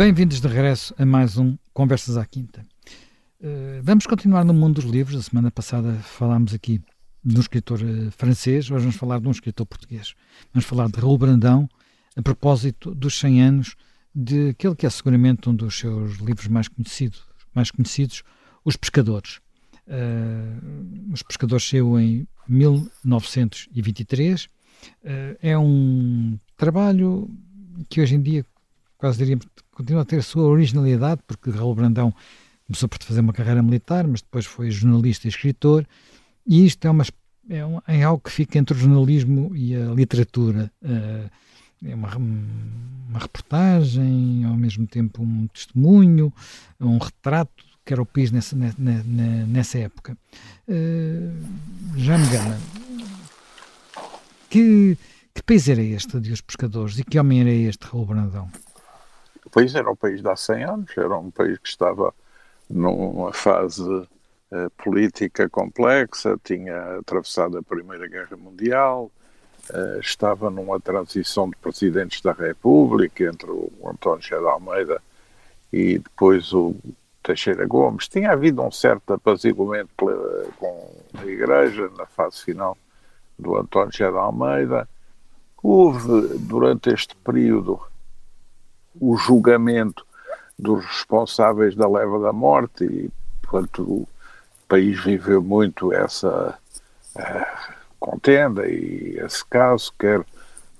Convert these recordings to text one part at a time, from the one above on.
Bem-vindos de regresso a mais um Conversas à Quinta. Uh, vamos continuar no mundo dos livros. A semana passada falámos aqui de um escritor uh, francês, hoje vamos falar de um escritor português. Vamos falar de Raul Brandão, a propósito dos 100 anos de aquele que é seguramente um dos seus livros mais conhecidos, mais conhecidos Os Pescadores. Uh, Os Pescadores saiu em 1923. é um trabalho que hoje em dia quase diríamos continua a ter a sua originalidade, porque Raul Brandão começou por fazer uma carreira militar, mas depois foi jornalista e escritor, e isto é, uma, é, um, é algo que fica entre o jornalismo e a literatura. Uh, é uma, uma reportagem, ao mesmo tempo um testemunho, um retrato que era o país nessa, nessa, época. Uh, já me engana. Que, que país era este de Os Pescadores e que homem era este Raul Brandão? O país era um país de há 100 anos, era um país que estava numa fase uh, política complexa, tinha atravessado a Primeira Guerra Mundial, uh, estava numa transição de presidentes da República entre o António José de Almeida e depois o Teixeira Gomes. Tinha havido um certo apaziguamento com a Igreja na fase final do António José de Almeida. Houve, durante este período, o julgamento dos responsáveis da leva da morte e, portanto, o país viveu muito essa uh, contenda e esse caso, quer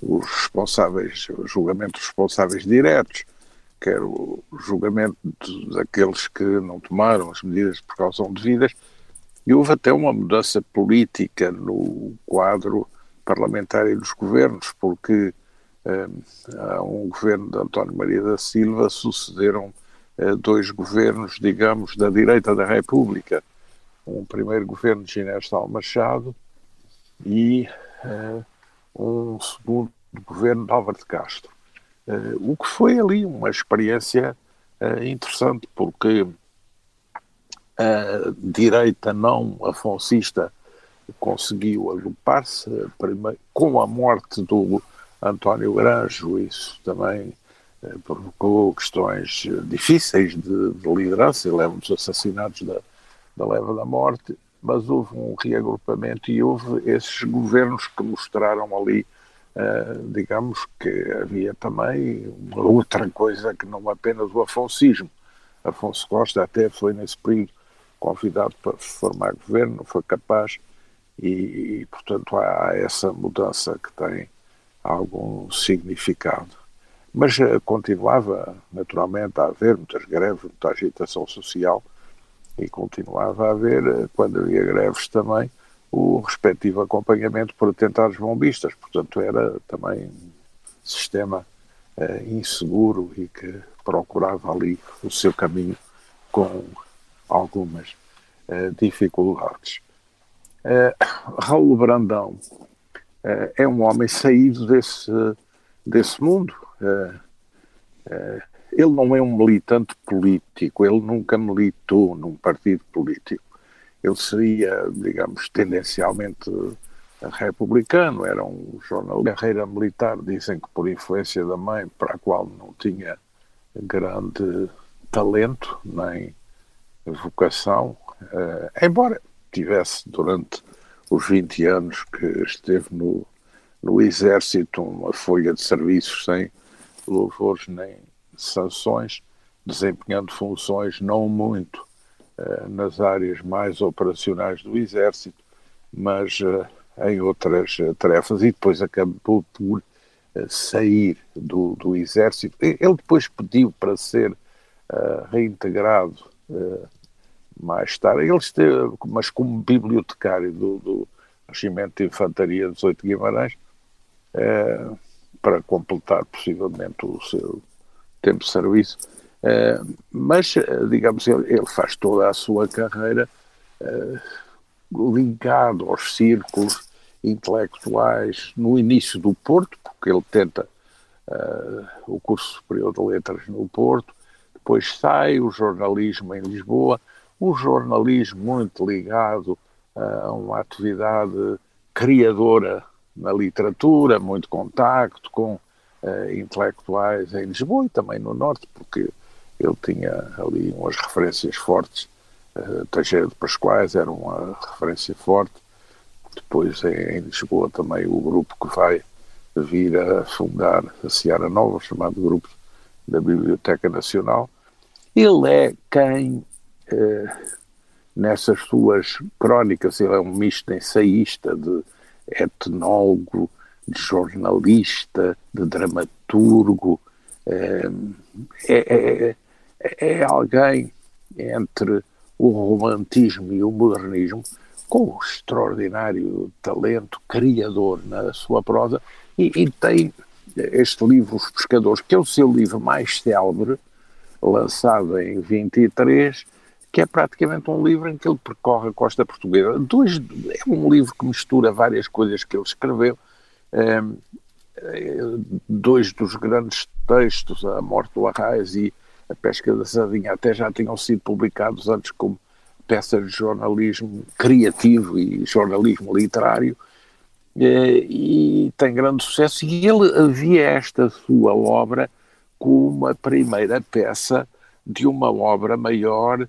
os responsáveis, julgamento dos responsáveis diretos, quer o julgamento daqueles que não tomaram as medidas de precaução devidas, e houve até uma mudança política no quadro parlamentar e dos governos, porque a um governo de António Maria da Silva sucederam eh, dois governos, digamos, da direita da República. Um primeiro governo de Ginés Sal Machado e uh, um segundo governo de Álvaro de Castro. Uh, o que foi ali uma experiência interessante, porque a direita não afoncista conseguiu agrupar-se com a morte do António Granjo, isso também eh, provocou questões eh, difíceis de, de liderança, e leva os assassinatos da, da leva da morte, mas houve um reagrupamento e houve esses governos que mostraram ali, eh, digamos, que havia também uma outra coisa que não apenas o afoncismo. Afonso Costa até foi nesse período convidado para formar governo, não foi capaz, e, e portanto há essa mudança que tem algum significado. Mas uh, continuava, naturalmente, a haver muitas greves, muita agitação social e continuava a haver, uh, quando havia greves também, o respectivo acompanhamento por atentados bombistas. Portanto, era também um sistema uh, inseguro e que procurava ali o seu caminho com algumas dificuldades. Raul Brandão é, é um homem saído desse, desse mundo. É, é, ele não é um militante político, ele nunca militou num partido político. Ele seria, digamos, tendencialmente republicano, era um jornal de carreira militar, dizem que por influência da mãe, para a qual não tinha grande talento nem vocação, embora tivesse durante os 20 anos que esteve no, no Exército, uma folha de serviços sem louvores nem sanções, desempenhando funções não muito uh, nas áreas mais operacionais do Exército, mas uh, em outras uh, tarefas, e depois acabou por sair do, do Exército. Ele depois pediu para ser reintegrado mais tarde. Ele esteve, mas como bibliotecário do, do Regimento de Infantaria 18 Guimarães, é, para completar possivelmente o seu tempo de serviço. É, mas, digamos, ele, ele, faz toda a sua carreira é, ligado aos círculos intelectuais no início do Porto, porque ele tenta o curso superior de letras no Porto, depois sai o jornalismo em Lisboa, o jornalismo muito ligado a uma atividade criadora na literatura, muito contacto com uh, intelectuais em Lisboa e também no Norte, porque ele tinha ali umas referências fortes. Uh, Teixeira de Pascoais era uma referência forte. Depois em, em Lisboa também o grupo que vai vir a fundar a Seara Nova, chamado Grupo da Biblioteca Nacional. Ele é quem, nessas suas crónicas, ele é um misto ensaísta, de etnólogo, de jornalista, de dramaturgo, eh, é, é, é alguém entre o romantismo e o modernismo com um extraordinário talento criador na sua prosa e, e, tem este livro Os Pescadores, que é o seu livro mais célebre, lançado em 23, que é praticamente um livro em que ele percorre a costa portuguesa. Dois, é um livro que mistura várias coisas que ele escreveu. Um, dois dos grandes textos, A Morte do Arraiz e A Pesca da Sardinha, até já tinham sido publicados antes como peças de jornalismo criativo e jornalismo literário, e tem grande sucesso. E ele havia esta sua obra como uma primeira peça de uma obra maior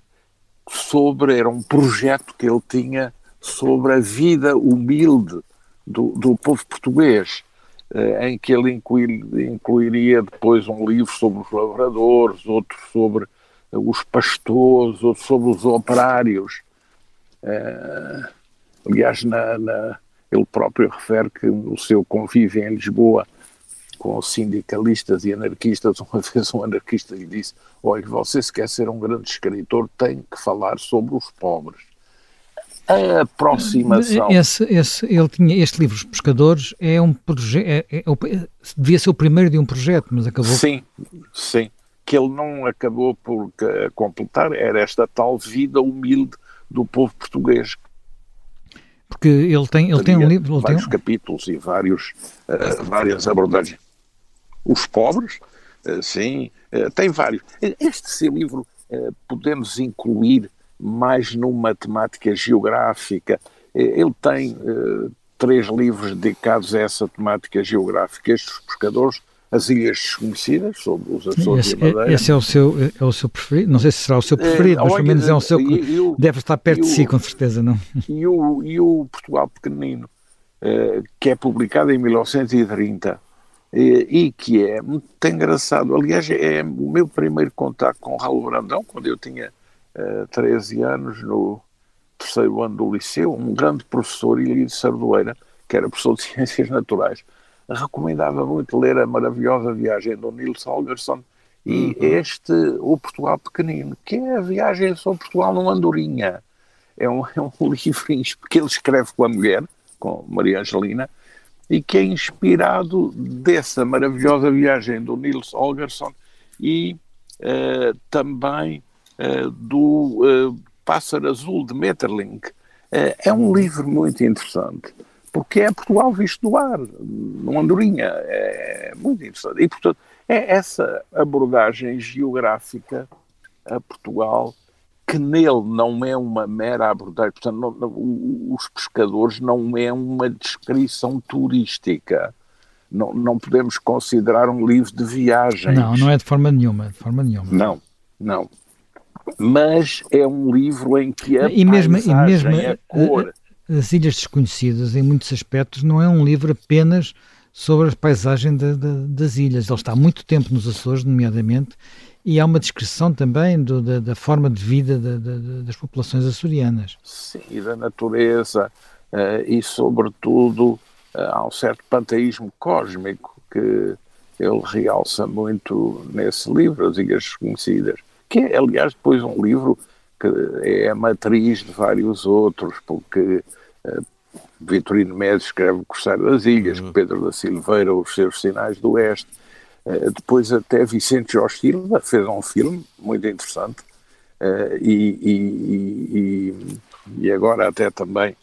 sobre, era um projeto que ele tinha sobre a vida humilde do, do povo português, eh, em que ele incluiria depois um livro sobre os lavradores, outro sobre os pastores, outro sobre os operários. Uh, aliás, na, na, ele próprio refere que no seu convívio em Lisboa com sindicalistas e anarquistas, uma vez um anarquista lhe disse: Olha, você se quer ser um grande escritor, tem que falar sobre os pobres. A aproximação. Esse, esse, ele tinha este livro, Os Pescadores, é um projeto. É, é, é, devia ser o primeiro de um projeto, mas acabou. Sim, sim. Que ele não acabou por completar era esta tal vida humilde do povo português porque ele tem, ele tem um livro. Ele vários tem... capítulos e vários, uh, várias abordagens. Os pobres, uh, sim, uh, tem vários. Este seu livro podemos incluir mais numa temática geográfica. ele tem três livros dedicados a essa temática geográfica. Estes pescadores as Ilhas Desconhecidas, sobre os Açores esse, e Madeira. Esse é o, seu, é o seu preferido? Não sei se será o seu preferido, é, mas pelo menos é o seu que deve estar perto de si, com certeza, não? E o, e o Portugal Pequenino, que é publicado em 1930 e, e que é muito engraçado. Aliás, é o meu primeiro contato com Raul Brandão, quando eu tinha uh, 13 anos, no terceiro ano do liceu, um grande professor, Ilha de Sardoeira, que era professor de Ciências Naturais, recomendava muito ler a maravilhosa viagem do Nils Holgersson e uhum. este, o Portugal Pequenino, que é a viagem sobre Portugal numa Andorinha. É um, é um livro que ele escreve com a mulher, com Maria Angelina, e que é inspirado dessa maravilhosa viagem do Nils Holgersson e uh, também uh, do uh, Pássaro Azul de Metterling. é um livro muito interessante porque é Portugal visto do ar, numa andorinha. É muito interessante. E, portanto, é essa abordagem geográfica a Portugal que nele não é uma mera abordagem, portanto, não, não, os pescadores não é uma descrição turística. Não, não podemos considerar um livro de viagens. Não, não é de forma nenhuma, de forma nenhuma. Não, não. Mas é um livro em que a e mesmo, e mesmo a cor... As Ilhas Desconhecidas, em muitos aspectos, não é um livro apenas sobre a paisagem de, de, das ilhas. Ele está há muito tempo nos Açores, nomeadamente, e há uma descrição também do, da, da, forma de vida das populações açorianas. Sim, e da natureza, uh, e sobretudo uh, há um certo panteísmo cósmico que ele realça muito nesse livro, As Ilhas Desconhecidas, que é, aliás, depois um livro que é a matriz de vários outros, porque uh, Vitorino Médici escreve o Corsário das Ilhas, uhum. Pedro da Silveira, Os Seus Sinais do Oeste, uh, depois até Vicente Jorge Silva fez um filme muito interessante, uh, e, e, e, e, agora até também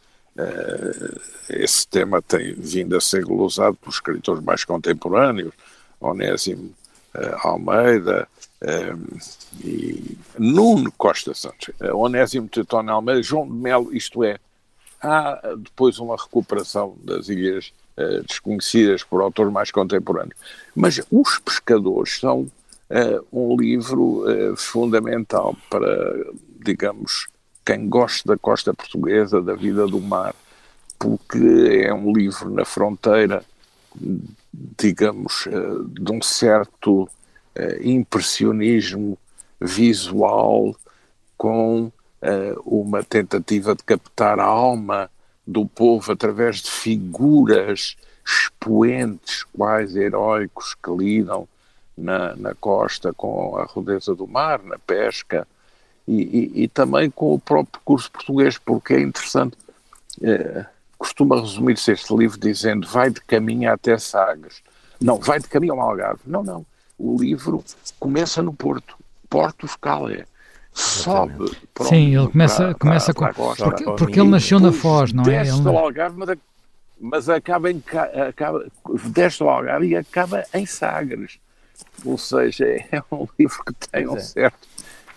esse tema tem vindo a ser glosado por escritores mais contemporâneos, Onésimo Almeida, e Nuno Costa Santos, Onésimo Teutón Almeida, João de Melo, isto é, há depois uma recuperação das ilhas uh, desconhecidas por autores mais contemporâneos. Mas Os Pescadores são uh, um livro uh, fundamental para, digamos, quem gosta da costa portuguesa, da vida do mar, porque é um livro na fronteira, digamos, de um certo impressionismo visual com uma tentativa de captar a alma do povo através de figuras expoentes, quais heróicos que lidam na, na costa com a rudeza do mar, na pesca, e, e, e também com o próprio curso português, porque é interessante. É, costuma resumir-se este livro dizendo vai de caminho até Sagres. Não, vai de caminho ao Algarve. Não, não. O livro começa no Porto. Porto Scala sobe. Pronto, Sim, ele começa, para, começa para, com. Para porque, porque ele nasceu na Foz, não é? Desce ele... Algarve, mas, mas acaba, em, acaba desce ao Algarve e acaba em Sagres. Ou seja, é um livro que tem um é. certo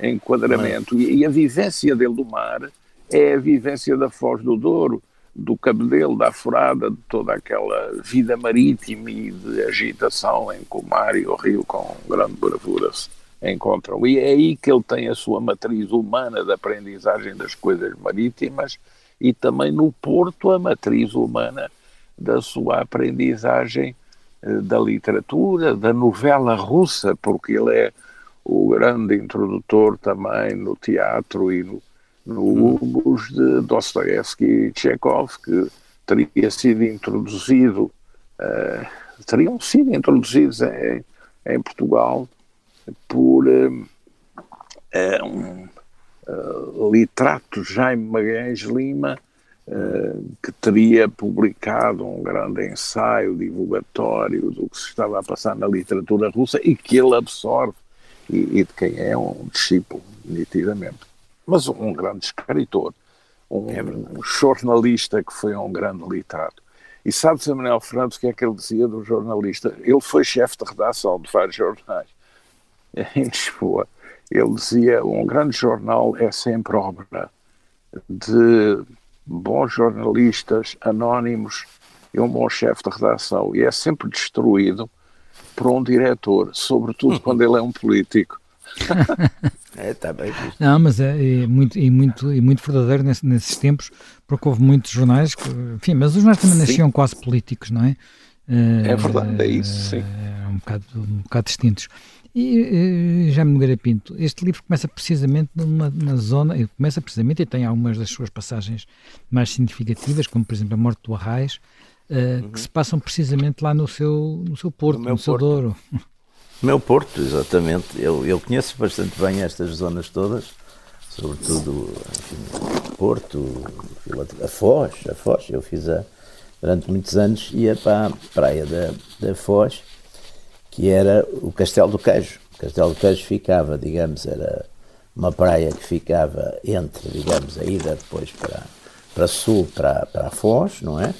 enquadramento. E, e, a vivência dele do mar é a vivência da Foz do Douro, do Cabedelo, da Furada, de toda aquela vida marítima e de agitação em que o mar e o rio com grande bravura se encontram. E é aí que ele tem a sua matriz humana de aprendizagem das coisas marítimas e também no Porto a matriz humana da sua aprendizagem eh, da literatura, da novela russa, porque ele é o grande introdutor também no teatro e no, no humus de Dostoevsky e Chekhov, que teria sido introduzido, uh, teriam sido introduzidos em, em Portugal por uh, um uh, literato Jaime Magalhães Lima, uh, que teria publicado um grande ensaio divulgatório do que se estava a passar na literatura russa e que ele absorve e, e de quem é um discípulo, nitidamente. Mas um grande escritor, um, é um jornalista que foi um grande literato. E sabe-se, Manuel Fernandes, o que é que ele dizia do jornalista? Ele foi chefe de redação de vários jornais em Lisboa. Ele dizia: um grande jornal é sempre obra de bons jornalistas anónimos e um bom chefe de redação, e é sempre destruído por um diretor, sobretudo quando ele é um político. é, está bem visto. Não, mas é, é, muito, e muito, e muito verdadeiro nesse, nesses tempos, porque houve muitos jornais, que, enfim, mas os jornais também nasciam quase políticos, não é? É verdade, é isso, sim. É um bocado, um bocado distintos. E já me Nogueira Pinto, este livro começa precisamente numa, na zona, começa precisamente e tem algumas das suas passagens mais significativas, como por exemplo a morte do Arraiz, uh, uhum. que se passam precisamente lá no seu, no seu porto, no, no seu porto. Douro. Meu porto, exatamente. Eu, eu conheço bastante bem estas zonas todas, sobretudo enfim, Porto, a Foz, a Foz. Eu fiz a, durante muitos anos, ia para a praia da, da Foz que era o Castelo do Queijo. O Castelo do Queijo ficava, digamos, era uma praia que ficava entre, digamos, a ida depois para, para sul, para, para a Foz, não é?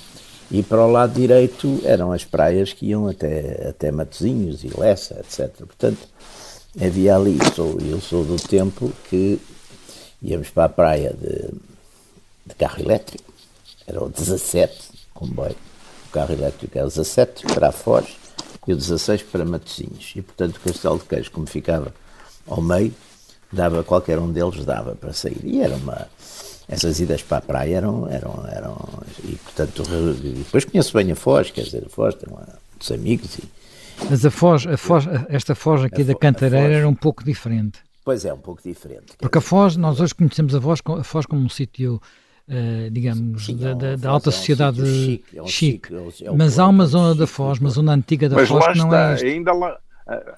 E para o lado direito eram as praias que iam até, até Matozinhos e Lessa, etc. Portanto, havia ali, sou, eu sou do tempo que íamos para a praia de, de carro elétrico, era o 17, comboio, o carro elétrico era o 17, para a Foz, e o 16 para Matosinhos. E, portanto, o Castelo de Queijo, como ficava ao meio, dava, qualquer um deles dava para sair. E era uma... Essas idas para a praia eram... eram, eram e, portanto, depois conheço bem a Foz, quer dizer, a Foz tem lá muitos amigos e... Mas a Foz, a Foz, esta Foz aqui a da Cantareira era um pouco diferente. Pois é, um pouco diferente. Porque dizer, a Foz, nós hoje conhecemos a Foz, a Foz como um sítio Uh, digamos, Sim, da, da, da, alta é um sociedade chique, é um chique. chique. É mas há uma zona da Foz, uma zona antiga da mas Foz que não está, é esta. Ainda lá,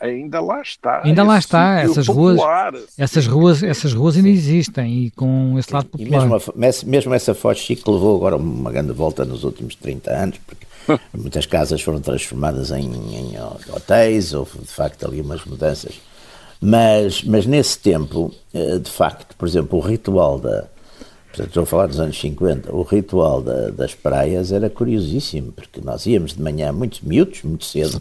ainda lá está. Ainda lá está, essas popular, ruas, essas ruas, essas ruas ainda existem e com esse lado popular. E mesmo, a, mesmo essa Foz chique levou agora uma grande volta nos últimos 30 anos, porque muitas casas foram transformadas em, em hotéis, houve de facto ali umas mudanças. Mas, mas nesse tempo, eh, de facto, por exemplo, o ritual da, portanto estou a falar dos anos 50, o ritual da, das praias era curiosíssimo, porque nós íamos de manhã muito miúdos, muito cedo,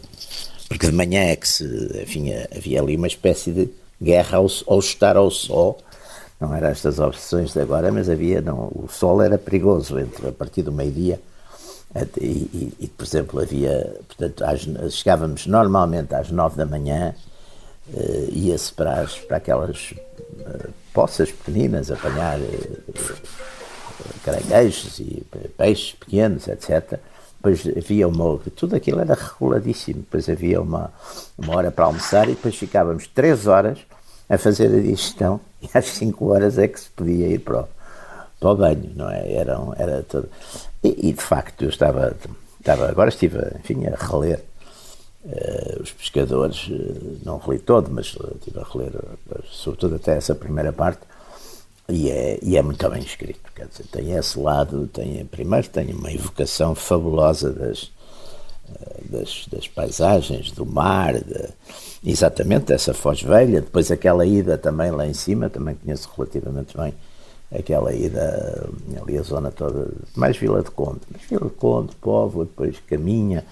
porque de manhã é que se, enfim, havia ali uma espécie de guerra ao, ao estar ao sol, não eram estas obsessões de agora, mas havia, não, o sol era perigoso, entre, a partir do meio-dia. E, e, e, por exemplo, havia, portanto, às, chegávamos normalmente às nove da manhã, uh, ia-se para, para aquelas uh, poças pequeninas, apanhar uh, caranguejos e peixes pequenos, etc. Depois havia uma. Tudo aquilo era reguladíssimo. Depois havia uma, uma hora para almoçar e depois ficávamos três horas a fazer a digestão e às cinco horas é que se podia ir para o, para o banho, não é? Era, era tudo. E, e, de facto eu estava, estava. Agora estive, enfim, a reler os pescadores, uh, não reli todo, mas estive a reler, sobretudo até essa primeira parte e é, e é muito bem escrito, quer dizer, tem esse lado, tem, primeiro tem uma evocação fabulosa das, eh, das, das paisagens, do mar, de, exatamente dessa Foz Velha, depois aquela ida também lá em cima, também conheço relativamente bem aquela ida, ali a zona toda, mais Vila de Conde, mas Vila de Conde, Povo, depois Caminha,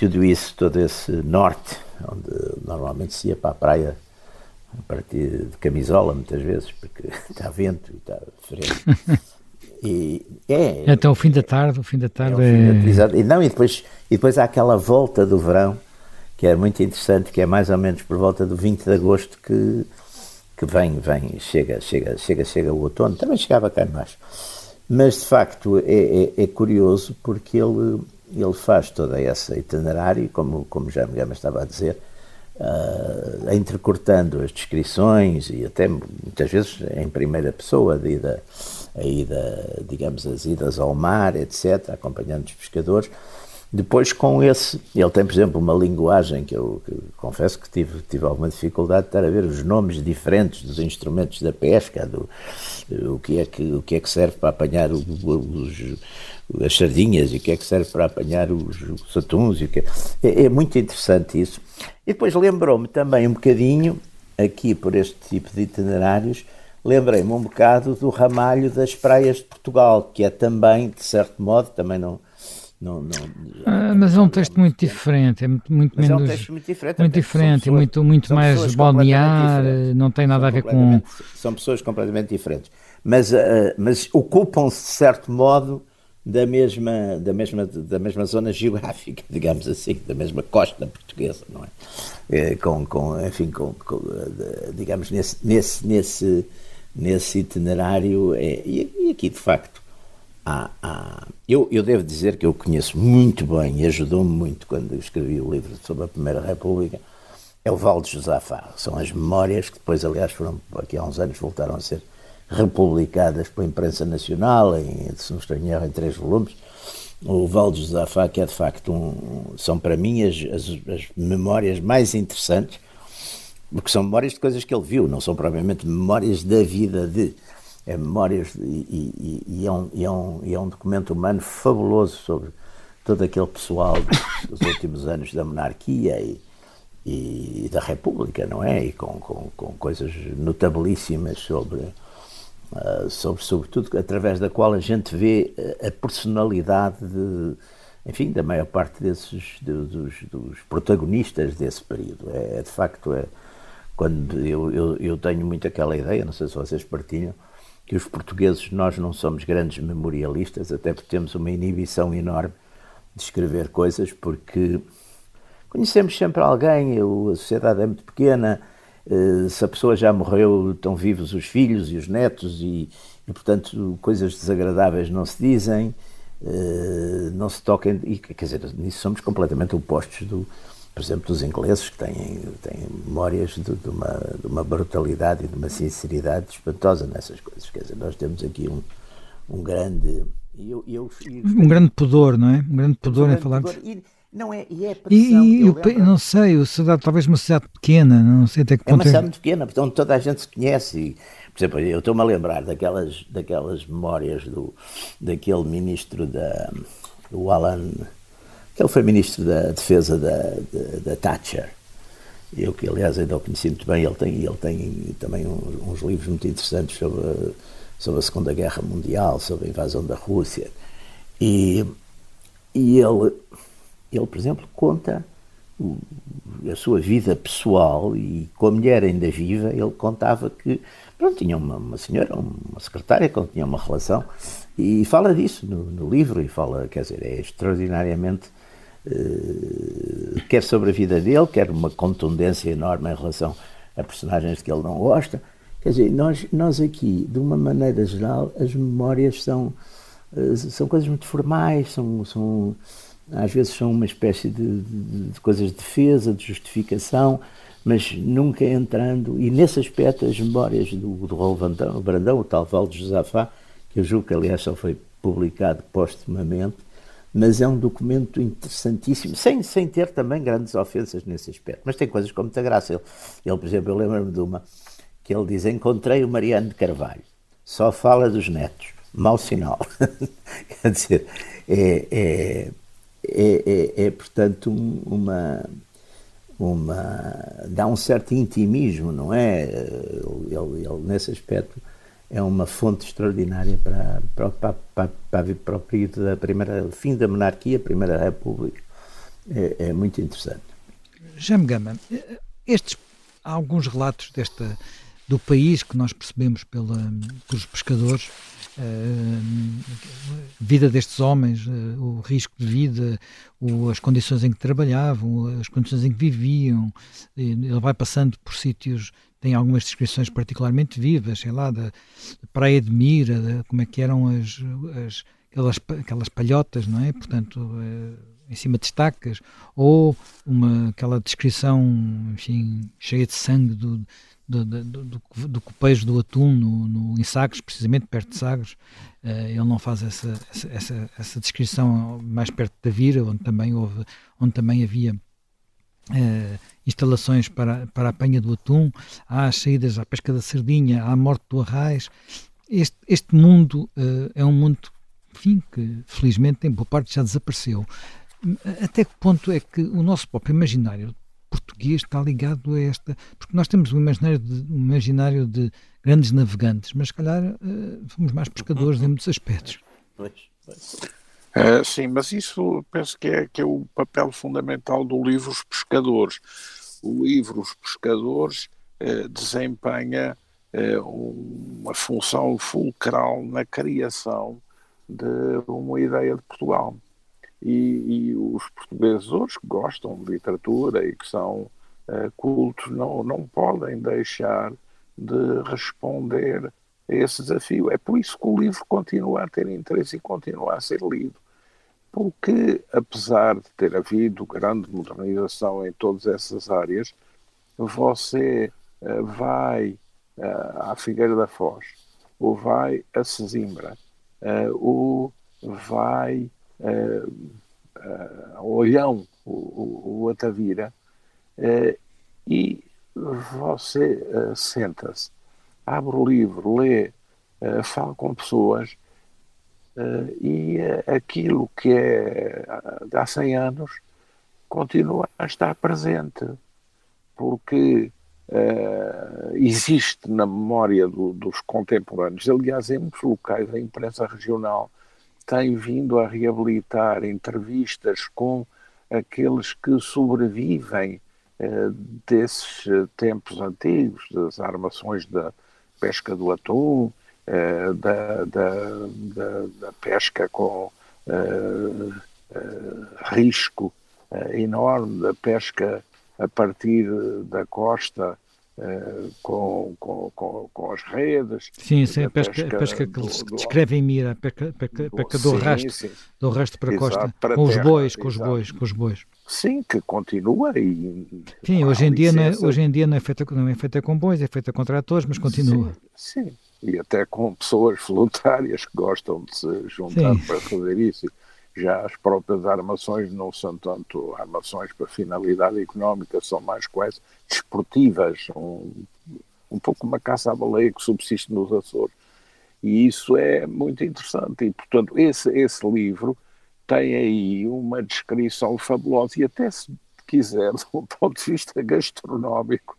tudo isso, todo esse norte, onde normalmente se ia para a praia a partir de camisola, muitas vezes, porque está vento e está frio. E é. Até o fim da tarde, o fim da tarde é. é... E, não, e, depois, e depois há aquela volta do verão, que é muito interessante, que é mais ou menos por volta do 20 de agosto que, que vem, vem, chega, chega, chega, chega o outono. Também chegava cá embaixo. Mas de facto é, é, é curioso porque ele, ele faz toda essa itinerário, como, como já me estava a dizer, uh, entrecortando as descrições e até muitas vezes em primeira pessoa, a ida, a ida, digamos, as idas ao mar, etc., acompanhando os pescadores. Depois, com esse, ele tem, por exemplo, uma linguagem que eu que confesso que tive, tive alguma dificuldade de estar a ver os nomes diferentes dos instrumentos da pesca, do, o, que é que, o que é que serve para apanhar os, as sardinhas e o que é que serve para apanhar os, os atuns. E o que é, é, é muito interessante isso. E depois lembrou-me também um bocadinho, aqui por este tipo de itinerários, lembrei-me um bocado do ramalho das praias de Portugal, que é também, de certo modo, também não. não, não ah, mas é um texto muito diferente, é muito, muito menos. É um texto muito diferente, muito, diferente, pessoas, muito, muito mais balnear, não tem nada a ver com. São pessoas completamente diferentes. Mas, uh, mas ocupam-se, de certo modo, da mesma, da mesma, da mesma zona geográfica, digamos assim, da mesma costa portuguesa, não é? é com, com, enfim, com, com, digamos, nesse, nesse, nesse, nesse itinerário, é, e, e aqui de facto, há, há, eu, eu devo dizer que eu conheço muito bem e ajudou-me muito quando escrevi o livro sobre a Primeira República, é o Val de Josafá, são as memórias que depois, aliás, foram, aqui há uns anos, voltaram a ser republicadas pela imprensa nacional, em, se não estou em três volumes. O Val de Josafá, que é de facto um, são para mim as, as, as, memórias mais interessantes, porque são memórias de coisas que ele viu, não são propriamente memórias da vida de. É memórias de, e, e, e, é um, e, é um, e é um documento humano fabuloso sobre todo aquele pessoal dos últimos anos da monarquia e, e da República, não é? E com, com, com coisas notabilíssimas sobre sobre, sobretudo através da qual a gente vê a personalidade de, enfim, da maior parte desses de, dos, dos, protagonistas desse período. É, é de facto é quando eu, eu, eu, tenho muito aquela ideia, não sei se vocês partilham, que os portugueses nós não somos grandes memorialistas, até porque temos uma inibição enorme de escrever coisas, porque conhecemos sempre alguém, a sociedade é muito pequena, se a pessoa já morreu, estão vivos os filhos e os netos, e, e portanto coisas desagradáveis não se dizem, eh, não se toquem, e quer dizer, nisso somos completamente opostos do, por exemplo, dos ingleses, que têm, têm memórias de, de, uma, de uma brutalidade e de uma sinceridade espantosa nessas coisas. Quer dizer, nós temos aqui um, um grande. Eu, eu, eu, um grande pudor, não é? Um grande pudor um em falar. Pudor, e, não é, e é pressão. E, eu, não sei, o cidade, talvez uma cidade pequena, não sei até que ponto. É uma cidade muito pequena, portanto toda a gente se conhece. E, por exemplo, eu estou-me a lembrar daquelas, daquelas memórias do, daquele ministro da, do Alan, ele foi ministro da defesa da, da, da Thatcher. Eu que aliás ainda o conheci muito bem, ele tem, ele tem também uns, uns livros muito interessantes sobre, sobre a Segunda Guerra Mundial, sobre a invasão da Rússia. E, e ele ele, por exemplo, conta a sua vida pessoal e com a mulher ainda viva, ele contava que pronto, tinha uma, uma senhora, uma secretária com quem tinha uma relação e fala disso no, no, livro e fala, quer dizer, é extraordinariamente uh, quer sobre a vida dele, quer uma contundência enorme em relação a personagens que ele não gosta. Quer dizer, nós, nós aqui, de uma maneira geral, as memórias são, uh, são coisas muito formais, são, são às vezes são uma espécie de, de, de, coisas de defesa, de justificação, mas nunca entrando. E nesse aspecto, as memórias do, do Raul Brandão, o tal Val de Josafá, que eu julgo que aliás só foi publicado postumamente, mas é um documento interessantíssimo, sem, sem ter também grandes ofensas nesse aspecto. Mas tem coisas com muita graça. Ele, ele por exemplo, eu lembro-me de uma que ele diz: Encontrei o Mariano de Carvalho, só fala dos netos, mau sinal. Quer dizer, é, é é, é, é portanto, uma, uma. dá um certo intimismo, não é? Ele, ele, nesse aspecto, é uma fonte extraordinária para, para, para, para, para o período da primeira, fim da monarquia, Primeira República. É, é muito interessante. Jaime Gama, estes, há alguns relatos desta, do país que nós percebemos pela, pelos pescadores vida destes homens, o risco de vida, as condições em que trabalhavam, as condições em que viviam. Ele vai passando por sítios, tem algumas descrições particularmente vivas, sei lá, da Praia de Mira, de, como é que eram as, as aquelas, aquelas palhotas, não é? Portanto, eh, em cima de estacas, ou uma, aquela descrição, enfim, cheia de sangue do, do, do, do, do do atum no, no, em Sagres, precisamente perto de Sagres. Uh, ele não faz essa, essa, essa, descrição mais perto da Vira, onde também, houve, onde também havia uh, instalações para, para a apanha do atum, há as saídas à pesca da sardinha, há a morte do arraiz. Este, este mundo uh, é um mundo enfim, que felizmente em boa parte já desapareceu. Até que ponto é que o nosso próprio imaginário português está ligado a esta. Porque nós temos um imaginário de, um imaginário de grandes navegantes, mas se calhar uh, fomos mais pescadores em muitos aspectos. Uh, sim, mas isso penso que é, que é o papel fundamental do livro Os Pescadores. O livro Os Pescadores uh, desempenha uma função fulcral na criação de uma ideia de Portugal e, e, os portugueses hoje que gostam de literatura e que são uh, cultos não, não podem deixar de responder a esse desafio. É por isso que o livro continua a ter interesse e continua a ser lido. Porque, apesar de ter havido grande modernização em todas essas áreas, você uh, vai uh, à Figueira da Foz, ou vai a Sesimbra, ou vai uh, uh, Olhão, o, o, o Atavira, uh, e você senta-se, abre o livro, lê, fala com pessoas e aquilo que é de há 100 anos continua a estar presente, porque Uh, existe na memória do, dos contemporâneos. Aliás, em muitos locais, a imprensa regional tem vindo a reabilitar entrevistas com aqueles que sobrevivem eh, desses eh, tempos antigos, das armações da pesca do atum, eh, da, da, da, da, pesca com risco enorme, da pesca a partir da costa Uh, com, com, com, com, as redes. Sim, sim, a pesca, pesca, pesca que eles descrevem Mira, a pesca, pesca, pesca do, sim, resto, sim. do resto para a costa, para com terra, os bois, com os bois, com os bois. Sim, que continua e... Sim, hoje em, dia não é, hoje em dia não é, feita, não é feita com bois, é feita com tratores, mas continua. Sim, sim, e até com pessoas voluntárias que gostam de se juntar para fazer isso. Já as próprias armações não são tanto armações para finalidade económica, são mais quase desportivas, um, um pouco uma caça à baleia que subsiste nos Açores. E isso é muito interessante. E, portanto, esse, esse livro tem aí uma descrição fabulosa e até se quiser, do ponto de vista gastronómico,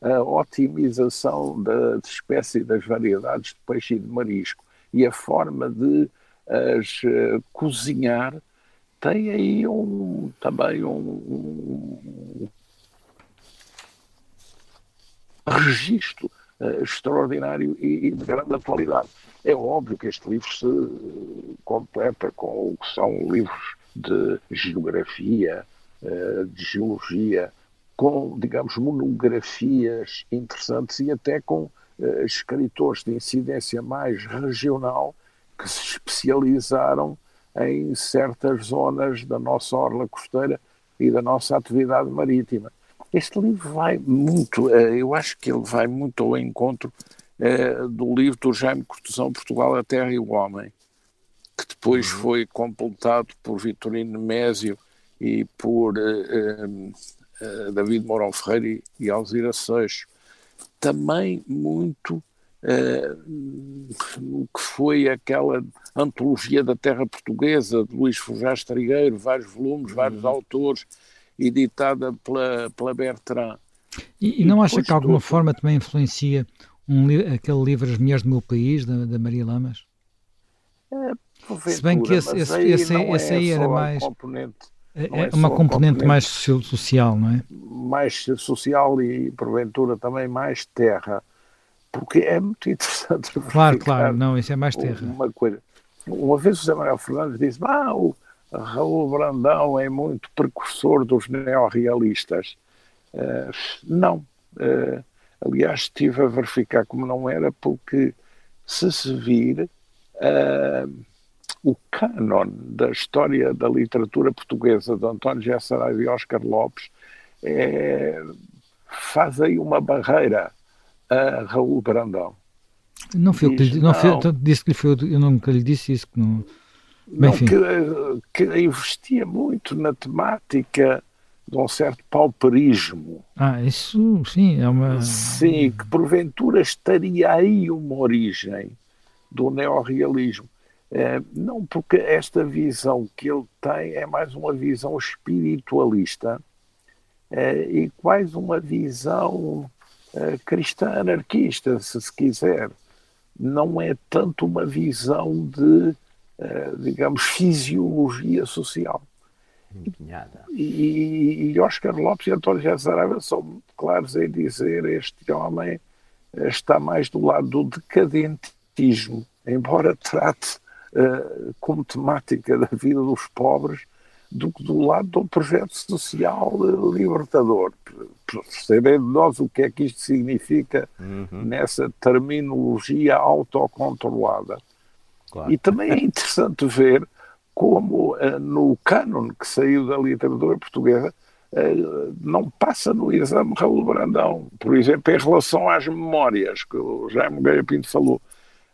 a otimização da espécie das variedades de peixe e de marisco e a forma de as uh, cozinhar tem aí um, também um, um registro uh, extraordinário e, e, de grande atualidade. É óbvio que este livro se completa com o que são livros de geografia, uh, de geologia, com, digamos, monografias interessantes e até com uh, escritores de incidência mais regional que se especializaram em certas zonas da nossa orla costeira e da nossa atividade marítima. Este livro vai muito, eh, eu acho que ele vai muito ao encontro eh, do livro do Jaime Cortesão, Portugal, a Terra e o Homem, que depois uhum. foi completado por Vitorino Mésio e por uh, David Mourão Ferreira e, Alzira Seixo. Também muito no que foi aquela antologia da terra portuguesa de Luís Fujás Trigueiro, vários volumes, vários uhum. autores, editada pela, pela Bertrand. E, e não acha que de alguma forma também influencia um, aquele livro As Mulheres do Meu País, da, da Maria Lamas? É, Se bem que esse, esse, aí, esse, esse aí é era mais. É, é, é uma componente, componente, mais social, não é? Mais social e, porventura, também mais terra. Porque é muito interessante. Claro, claro, não, isso é mais terra. Uma coisa. Uma vez o José Manuel Fernandes disse: ah, o, Raul Brandão é muito precursor dos neorrealistas. Uh, não. Uh, aliás, estive a verificar como não era, porque se se vir uh, o cânon da história da literatura portuguesa de António Saraiva e Oscar Lopes é, faz aí uma barreira a Raul Brandão. Não foi eu que lhe, não, não, disse que lhe foi, eu nunca lhe disse isso que não não, que, que, investia muito na temática de um certo pauperismo. Ah, isso sim, é uma. Sim, que porventura estaria aí uma origem do neorrealismo. É, não porque esta visão que ele tem é mais uma visão espiritualista é, e quase uma visão cristã anarquista, se se quiser. Não é tanto uma visão de eh, digamos, fisiologia social. E, e Oscar Lopes e António José Saraiva são muito claros em dizer este homem eh, está mais do lado do decadentismo, embora trate uh, como temática da vida dos pobres, do que do lado de um projeto social libertador. Percebendo nós o que é que isto significa uhum. nessa terminologia autocontrolada. Claro. E também é interessante ver como uh, no cânon que saiu da literatura portuguesa uh, não passa no exame Raul Brandão. Por exemplo, em relação às memórias, que o Jaime Gaia Pinto falou.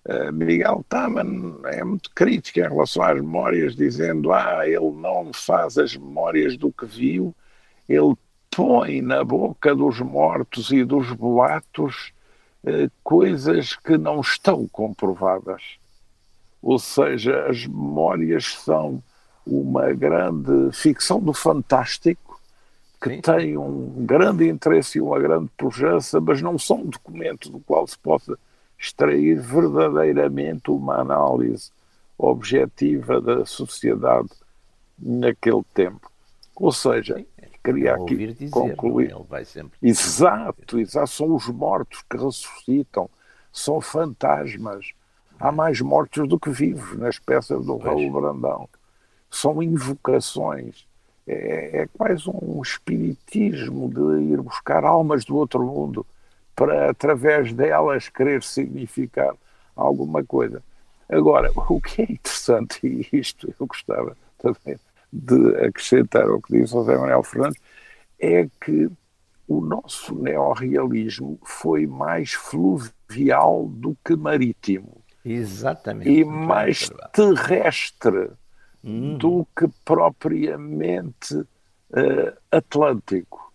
Uh, Miguel Taman é muito crítico em relação às memórias, dizendo ah, ele não faz as memórias do que viu, ele põe na boca dos mortos e dos boatos coisas que não estão comprovadas ou seja, as memórias são uma grande ficção do fantástico que Sim. tem um grande interesse e uma grande pujança, mas não são um documento do qual se possa extrair verdadeiramente uma análise objetiva da sociedade naquele tempo. Ou seja, Sim. queria aqui dizer, concluir. Exato, exato, são os mortos que ressuscitam, são fantasmas Há mais mortos do que vivos nas peças do Raul Brandão. São invocações. É, é quase um espiritismo de ir buscar almas do outro mundo para, através delas, querer significar alguma coisa. Agora, o que é interessante, e isto eu gostava também de acrescentar ao que disse o José Manuel Fernandes, é que o nosso neorrealismo foi mais fluvial do que marítimo. Exatamente. E mais terrestre uhum. do que propriamente uh, atlântico.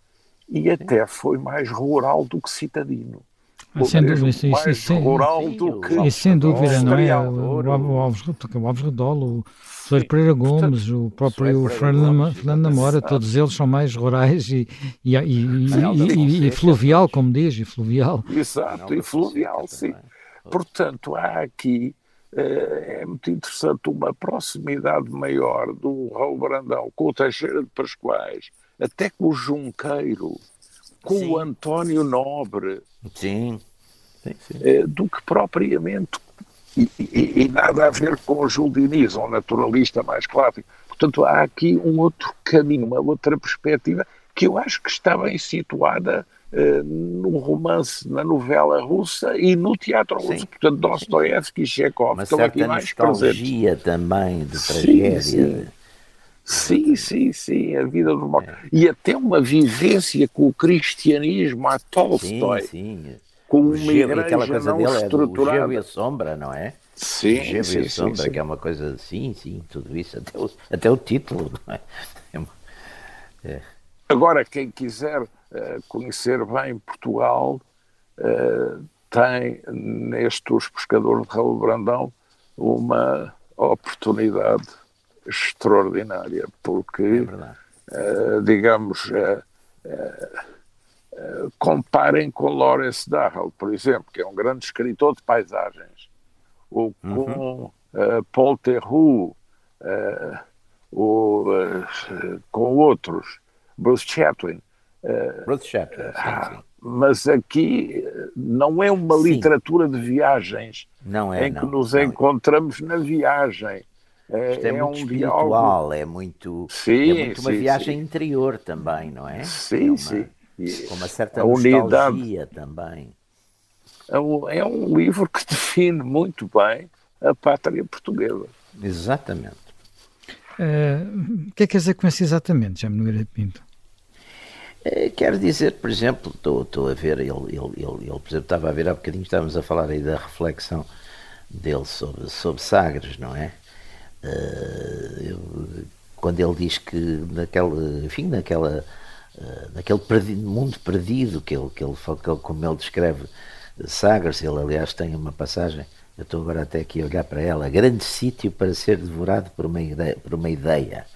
E até foi mais rural do que citadino. Ah, sem dúvida, isso, mais isso, rural sim, do que. E sem dúvida, não é? O, Alves, o Alves Redolo, o Soares Pereira Gomes, o próprio Fernando Namora, todos eles são mais rurais e, e, e, e, fluvial, como diz, e fluvial. Exato, e fluvial, sim. Portanto, há aqui eh, é muito interessante uma proximidade maior do Raul Brandão com o Teixeira de Pascoais, até com o Junqueiro, com sim. o António Nobre. Sim. sim, sim. Eh, do que propriamente. E, e, e, nada a ver com o Júlio Diniz, um naturalista mais clássico. Portanto, há aqui um outro caminho, uma outra perspectiva que eu acho que está bem situada uh, no romance, na novela russa e no teatro russo. Sim. Portanto, Dostoevsky e Chekhov Uma estão aqui mais presentes. também de tragédia. Sim, sim. Sim, sim, a vida do É. E até uma vivência com o cristianismo a Tolstói. Sim, sim. Com uma igreja aquela coisa não dele estruturada. É do e a sombra, não é? Sim, o sim, e a sombra, sim, que é uma coisa, sim, sim, tudo isso, até o, até o título, não é? é, é. Agora, quem quiser uh, conhecer bem Portugal, uh, tem neste Os Pescadores de Raul Brandão uma oportunidade extraordinária, porque, é uh, digamos, comparem com Lawrence Darrell, por exemplo, que é um grande escritor de paisagens, ou com uhum. Paul Theroux, ou com outros Bruce Chaplin. Uh, Bruce Chaplin, sim, ah, sim. Mas aqui não é uma sim. literatura de viagens não é, em não, que nos não. encontramos na viagem. É, Isto é, é muito um espiritual, diálogo... é muito, sim, é muito uma sim, viagem sim. interior também, não é? Sim, é uma, sim. Com uma certa a nostalgia também. É um, é livro que define muito bem a pátria portuguesa. Exatamente. Uh, o que é que quer dizer com isso exatamente, Jaime Nogueira Pinto? Uh, quero dizer, por exemplo, estou a ver, ele, ele, ele, ele, por exemplo, estava a ver há bocadinho, estávamos a falar aí da reflexão dele sobre, sobre Sagres, não é? Uh, eu, quando ele diz que naquela, enfim, naquela, uh, naquele perdido, mundo perdido que ele, que ele, como ele descreve Sagres, ele aliás tem uma passagem eu estou agora até aqui a olhar para ela, grande sítio para ser devorado por uma ideia. Por uma ideia.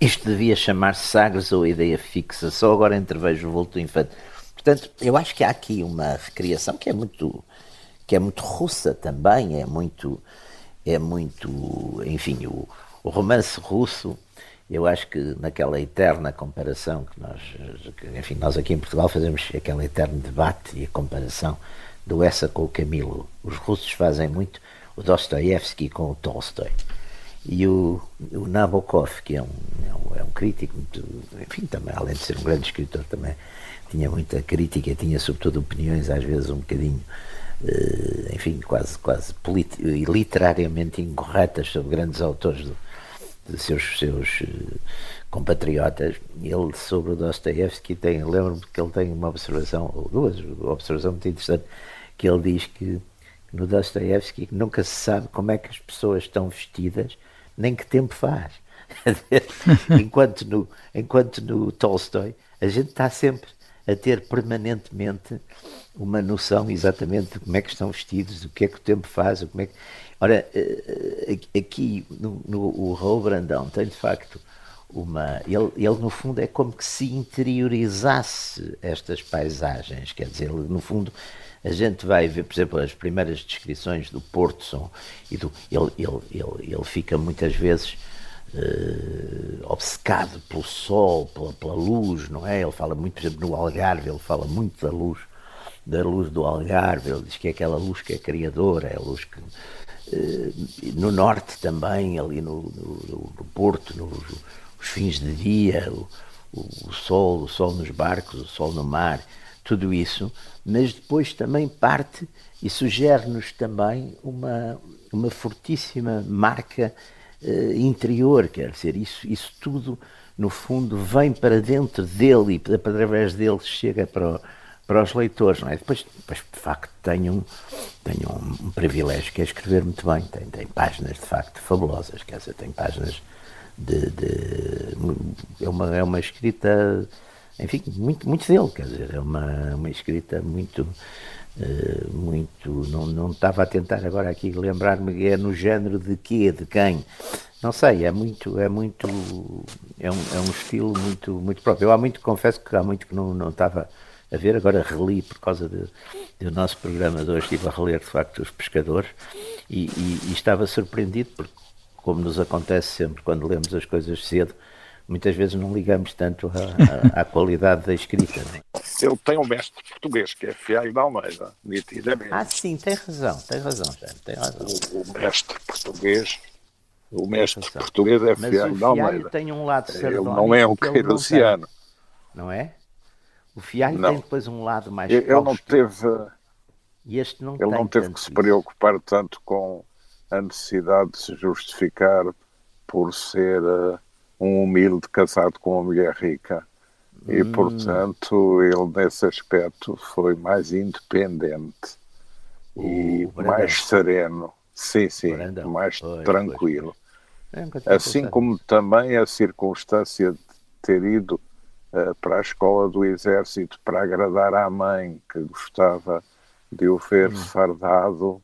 Isto devia chamar-se Sagres ou ideia fixa, só agora entrevejo o volto infante. Portanto, eu acho que há aqui uma recriação que é muito, que é muito russa também, é muito, é muito, enfim, o, o romance russo, eu acho que naquela eterna comparação que nós, enfim, nós aqui em Portugal fazemos aquele eterno debate e a comparação do Essa com o Camilo. Os russos fazem muito o Dostoiévski com o Tolstói. E o, o Nabokov, que é um, é um, é um crítico muito, enfim, também, além de ser um grande escritor, também tinha muita crítica, tinha sobretudo opiniões às vezes um bocadinho, enfim, quase, quase e literariamente incorretas sobre grandes autores do, de seus, seus uh, compatriotas. Ele, sobre o Dostoevsky, tem, lembro-me que ele tem uma observação, ou duas, uma observação muito interessante, que ele diz que no Dostoevsky nunca se sabe como é que as pessoas estão vestidas, nem que tempo faz. enquanto, no, enquanto no Tolstói a gente está sempre a ter permanentemente uma noção exatamente de como é que estão vestidos, o que é que o tempo faz, como é que... Ora, eh, eh, aqui no, no o Raul Brandão tem de facto uma. Ele, ele, no fundo, é como que se interiorizasse estas paisagens, quer dizer, no fundo, a gente vai ver, por exemplo, as primeiras descrições do Porto são, e do, ele, ele, ele, ele fica muitas vezes uh, obcecado pelo sol, pela, pela, luz, não é? Ele fala muito, por exemplo, no Algarve, ele fala muito da luz, da luz do Algarve, ele diz que é aquela luz que é criadora, é a luz que. Uh, no norte também, ali no, no, no Porto, no, os fins de dia, o, o, sol, o sol nos barcos, o sol no mar, tudo isso mas depois também parte e sugere-nos também uma, uma fortíssima marca interior, quer dizer, isso, isso tudo, no fundo, vem para dentro dele e através dele chega para, o, para os leitores, não é? Depois, depois de facto, tenho, tenho um, um, privilégio que é escrever muito bem, tem, tem páginas, de facto, fabulosas, quer dizer, tem páginas de... de é, uma, é uma escrita enfim, muito, muito dele, quer dizer, é uma, uma escrita muito, uh, muito, não, não estava a tentar agora aqui lembrar-me, é no género de quê, de quem, não sei, é muito, é muito, é um, é um estilo muito, muito próprio. Eu há muito, confesso que há muito que não, não estava a ver, agora reli por causa de, do nosso programa de hoje, estive a reler de facto os pescadores e, e, e estava surpreendido porque, como nos acontece sempre quando lemos as coisas cedo, muitas vezes não ligamos tanto à, à, à qualidade da escrita. É? Ele tem um mestre português, que é Fialho de Almeida, nitidamente. Ah, sim, tem razão, tem razão, tem razão. O, o mestre português, o mestre português é Fialho de Almeida. tem um lado Ele não é um queirociano. Não, não é? O Fialho não. tem depois um lado mais Ele, ele não teve... E este não ele não teve que se preocupar tanto com a necessidade de se justificar por ser uh, um humilde casado com uma mulher rica. E, hum. portanto, ele nesse aspecto foi mais independente o e mais sereno. Sim, sim, mais pois, tranquilo. Pois. É, assim como também a circunstância de ter ido uh, para a escola do exército para agradar à mãe, que gostava de o ver hum. fardado,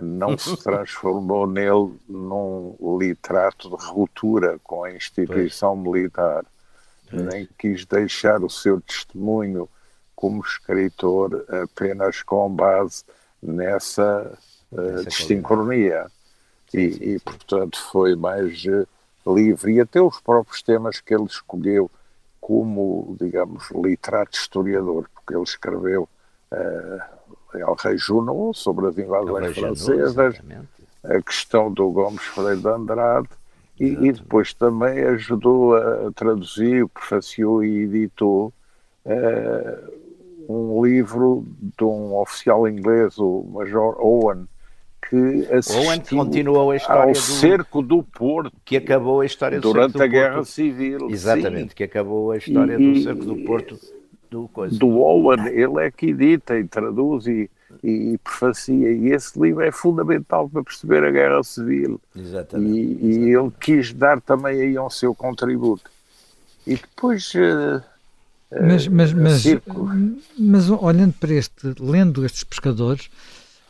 não se transformou nele num literato de ruptura com a instituição pois. militar, pois. nem quis deixar o seu testemunho como escritor apenas com base nessa uh, desincronia. E, e, portanto, foi mais uh, livre. E até os próprios temas que ele escolheu como, digamos, literato historiador, porque ele escreveu uh, El Rei Junot, sobre as invasões francesas, a questão do Gomes Freire de Andrade, e, e, depois também ajudou a traduzir, prefaciou e editou uh, um livro de um oficial inglês, o Major Owen, que assistiu a história ao cerco do Porto que acabou a história durante a Guerra. Civil exatamente sim. que acabou a história e, do cerco do Porto do, coisa. do Owen, ele é que edita e traduz e, e prefacia, e esse livro é fundamental para perceber a Guerra Civil. Exatamente. E, exatamente. e ele quis dar também aí um seu contributo. E depois. Uh, mas, mas, mas, mas, olhando para este, lendo estes pescadores,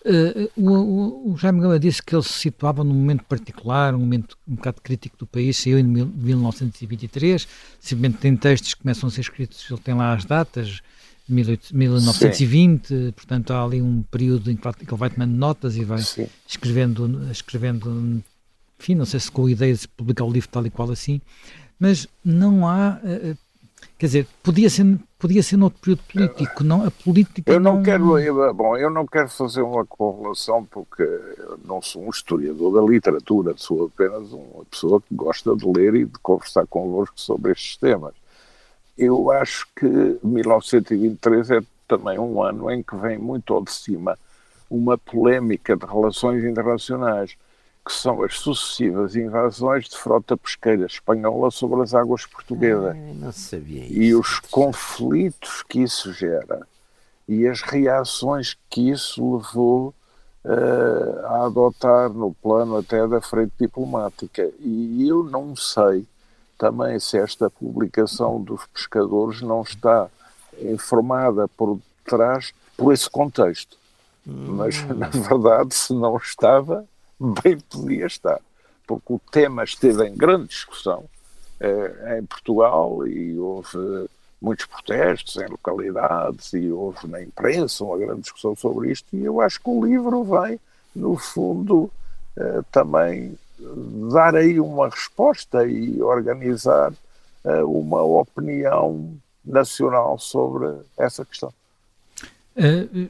Uh, o, o, Jaime Gama disse que ele se situava num momento particular, um momento um bocado crítico do país, saiu em 1923, simplesmente tem textos que começam a ser escritos, ele tem lá as datas, 1920, Sim. portanto há ali um período em que ele vai tomando notas e vai Sim. escrevendo, escrevendo, enfim, não sei se com a ideia de publicar o livro tal e qual assim, mas não há uh, Quer dizer, podia ser, podia ser noutro período político, não? A política eu não... não quero, eu, bom, eu não quero fazer uma correlação porque eu não sou um historiador da literatura, sou apenas uma pessoa que gosta de ler e de conversar convosco sobre estes temas. Eu acho que 1923 é também um ano em que vem muito ao de cima uma polémica de relações internacionais que são as sucessivas invasões de frota pesqueira espanhola sobre as águas portuguesas. não sabia isso. E os conflitos que isso gera e as reações que isso levou uh, a adotar no plano até da frente diplomática. E eu não sei também se esta publicação dos pescadores não está informada por trás por esse contexto. Hum. Mas, na verdade, se não estava, bem podia estar, porque o tema esteve em grande discussão eh, em Portugal e houve muitos protestos em localidades e houve na imprensa uma grande discussão sobre isto e eu acho que o livro vem, no fundo, eh, também dar aí uma resposta e organizar eh, uma opinião nacional sobre essa questão. Uh,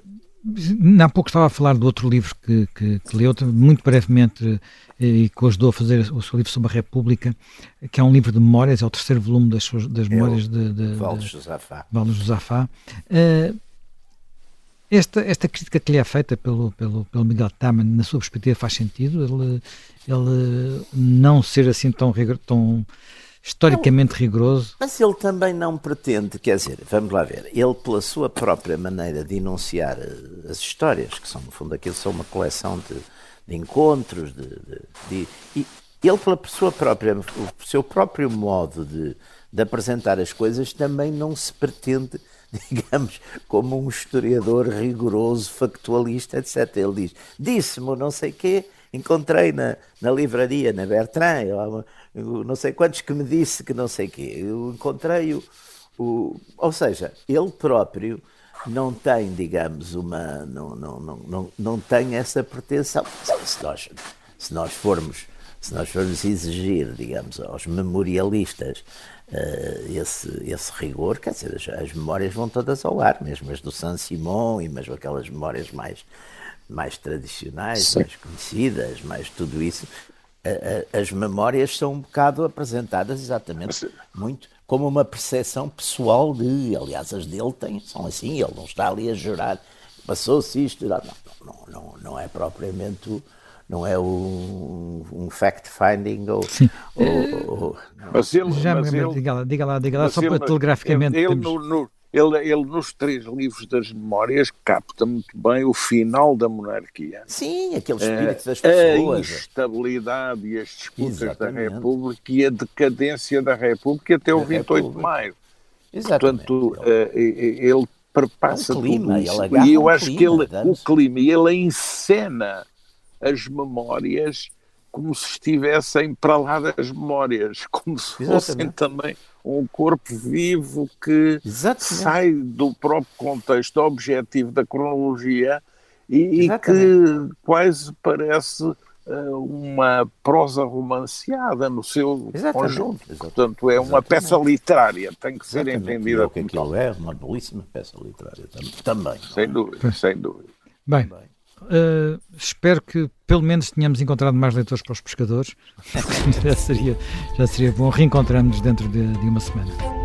Há pouco estava a falar do outro livro que, que, que leu, muito brevemente, eh, e que ajudou a fazer o seu livro sobre a República, que é um livro de memórias, é o terceiro volume das, das memórias de, de, Valdo Josafá. Valdo Josafá. Uh, esta, esta crítica que lhe é feita pelo, pelo, pelo Miguel Taman, na sua perspectiva, faz sentido? Ele, ele não ser assim tão, tão historicamente não, rigoroso. Mas ele também não pretende, quer dizer, vamos lá ver, ele pela sua própria maneira de enunciar eh, as histórias, que são no fundo aquilo são uma coleção de, de encontros, de, de, de, e ele pela sua própria, o seu próprio modo de, de apresentar as coisas também não se pretende digamos, como um historiador rigoroso, factualista, etc. Ele diz, disse-me não sei quê, encontrei na, na livraria, na Bertrand, não sei quantos que me disse que não sei quê. Eu encontrei o, o ou seja, ele próprio não tem, digamos, uma. não, não, não, não, não tem essa pretensão. Se nós, se nós formos. Se nós formos exigir, digamos, aos memorialistas uh, esse, esse rigor, quer dizer, as, memórias vão todas ao ar, mesmo as do Saint-Simon e mesmo aquelas memórias mais, mais tradicionais, Sim. mais conhecidas, mais tudo isso, as memórias são um bocado apresentadas exatamente muito como uma percepção pessoal de, aliás, as dele têm, são assim, ele não está ali a jurar, passou-se isto, não, não, não, não é propriamente, não é um, um fact-finding ou, ou, ou, Mas ele, Já, mas ele, diga lá, diga lá, diga lá só ele, para telegraficamente. Ele, ele no, no, ele, ele, nos três livros das memórias, capta muito bem o final da monarquia. Sim, aquele espírito das pessoas. A instabilidade e as disputas Exatamente. da República e a decadência da República até o 28 República. de maio. Exatamente. Portanto, ele, ele perpassa é um clima, tudo isso. e eu um acho clima, que ele, o clima, ele encena as memórias como se estivessem para lá das memórias, como se Exatamente. fossem também um corpo vivo que Exatamente. sai do próprio contexto objetivo da cronologia e, e que quase parece uh, uma prosa romanceada no seu Exatamente. conjunto. Portanto, é uma peça literária, tem que ser entendida é como tal. É uma belíssima peça literária também. Sem dúvida, sem dúvida. Bem, Uh, espero que pelo menos tenhamos encontrado mais leitores para os pescadores, já seria, já seria bom. Reencontramos-nos dentro de, de uma semana.